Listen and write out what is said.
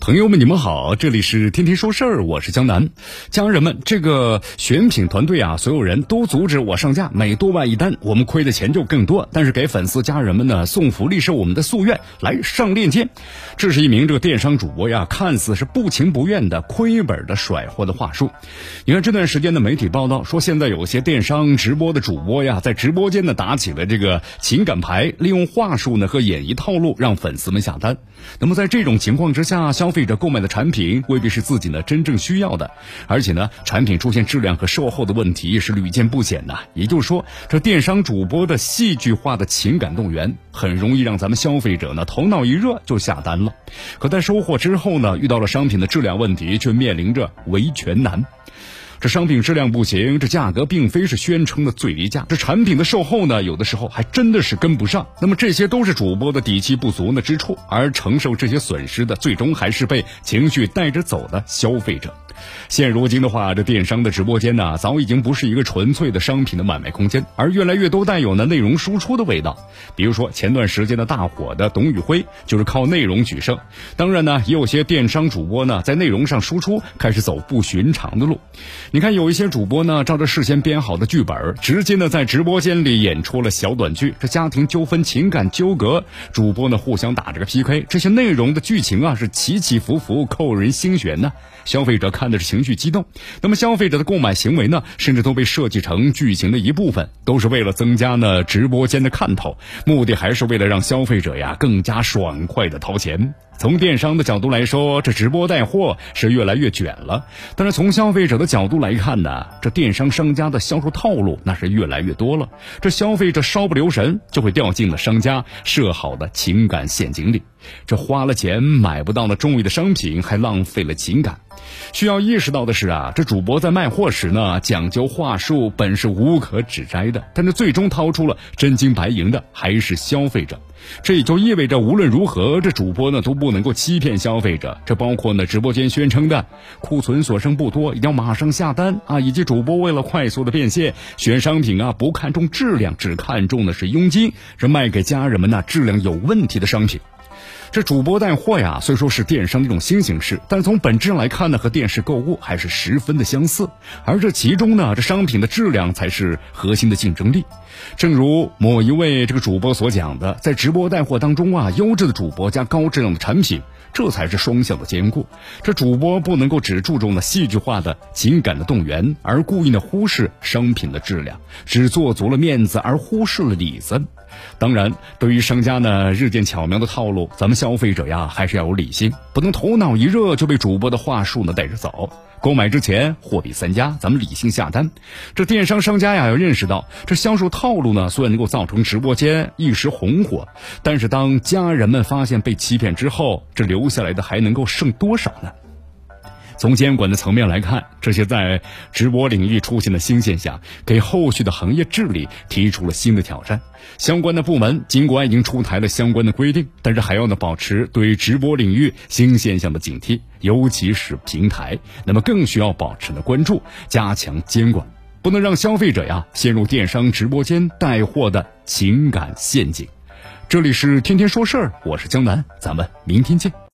朋友们，你们好，这里是天天说事儿，我是江南。家人们，这个选品团队啊，所有人都阻止我上架，每多卖一单，我们亏的钱就更多。但是给粉丝家人们呢送福利是我们的夙愿，来上链接。这是一名这个电商主播呀，看似是不情不愿的亏本的甩货的话术。你看这段时间的媒体报道说，现在有些电商直播的主播呀，在直播间呢打起了这个情感牌，利用话术呢和演绎套路让粉丝们下单。那么在这种情况之下，消消费者购买的产品未必是自己呢真正需要的，而且呢，产品出现质量和售后的问题是屡见不鲜的。也就是说，这电商主播的戏剧化的情感动员，很容易让咱们消费者呢头脑一热就下单了。可在收货之后呢，遇到了商品的质量问题，却面临着维权难。这商品质量不行，这价格并非是宣称的最低价，这产品的售后呢，有的时候还真的是跟不上。那么这些都是主播的底气不足的之处，而承受这些损失的，最终还是被情绪带着走的消费者。现如今的话，这电商的直播间呢，早已经不是一个纯粹的商品的买卖空间，而越来越都带有呢内容输出的味道。比如说前段时间的大火的董宇辉，就是靠内容取胜。当然呢，也有些电商主播呢，在内容上输出开始走不寻常的路。你看，有一些主播呢，照着事先编好的剧本，直接呢在直播间里演出了小短剧。这家庭纠纷、情感纠葛，主播呢互相打这个 PK，这些内容的剧情啊是起起伏伏，扣人心弦呢。消费者看那是情绪激动，那么消费者的购买行为呢，甚至都被设计成剧情的一部分，都是为了增加呢直播间的看头，目的还是为了让消费者呀更加爽快的掏钱。从电商的角度来说，这直播带货是越来越卷了；但是从消费者的角度来看呢，这电商商家的销售套路那是越来越多了。这消费者稍不留神，就会掉进了商家设好的情感陷阱里。这花了钱买不到的中意的商品，还浪费了情感。需要意识到的是啊，这主播在卖货时呢，讲究话术本是无可指摘的，但是最终掏出了真金白银的还是消费者。这也就意味着，无论如何，这主播呢都不不能够欺骗消费者。这包括呢直播间宣称的库存所剩不多，一定要马上下单啊，以及主播为了快速的变现，选商品啊不看重质量，只看重的是佣金，是卖给家人们那质量有问题的商品。这主播带货呀，虽说是电商的一种新形式，但从本质上来看呢，和电视购物还是十分的相似。而这其中呢，这商品的质量才是核心的竞争力。正如某一位这个主播所讲的，在直播带货当中啊，优质的主播加高质量的产品，这才是双向的兼顾。这主播不能够只注重了戏剧化的情感的动员，而故意的忽视商品的质量，只做足了面子而忽视了里子。当然，对于商家呢日渐巧妙的套路，咱们消费者呀还是要有理性，不能头脑一热就被主播的话术呢带着走。购买之前货比三家，咱们理性下单。这电商商家呀要认识到，这销售套路呢虽然能够造成直播间一时红火，但是当家人们发现被欺骗之后，这留下来的还能够剩多少呢？从监管的层面来看，这些在直播领域出现的新现象，给后续的行业治理提出了新的挑战。相关的部门尽管已经出台了相关的规定，但是还要呢保持对直播领域新现象的警惕，尤其是平台，那么更需要保持的关注，加强监管，不能让消费者呀陷入电商直播间带货的情感陷阱。这里是天天说事儿，我是江南，咱们明天见。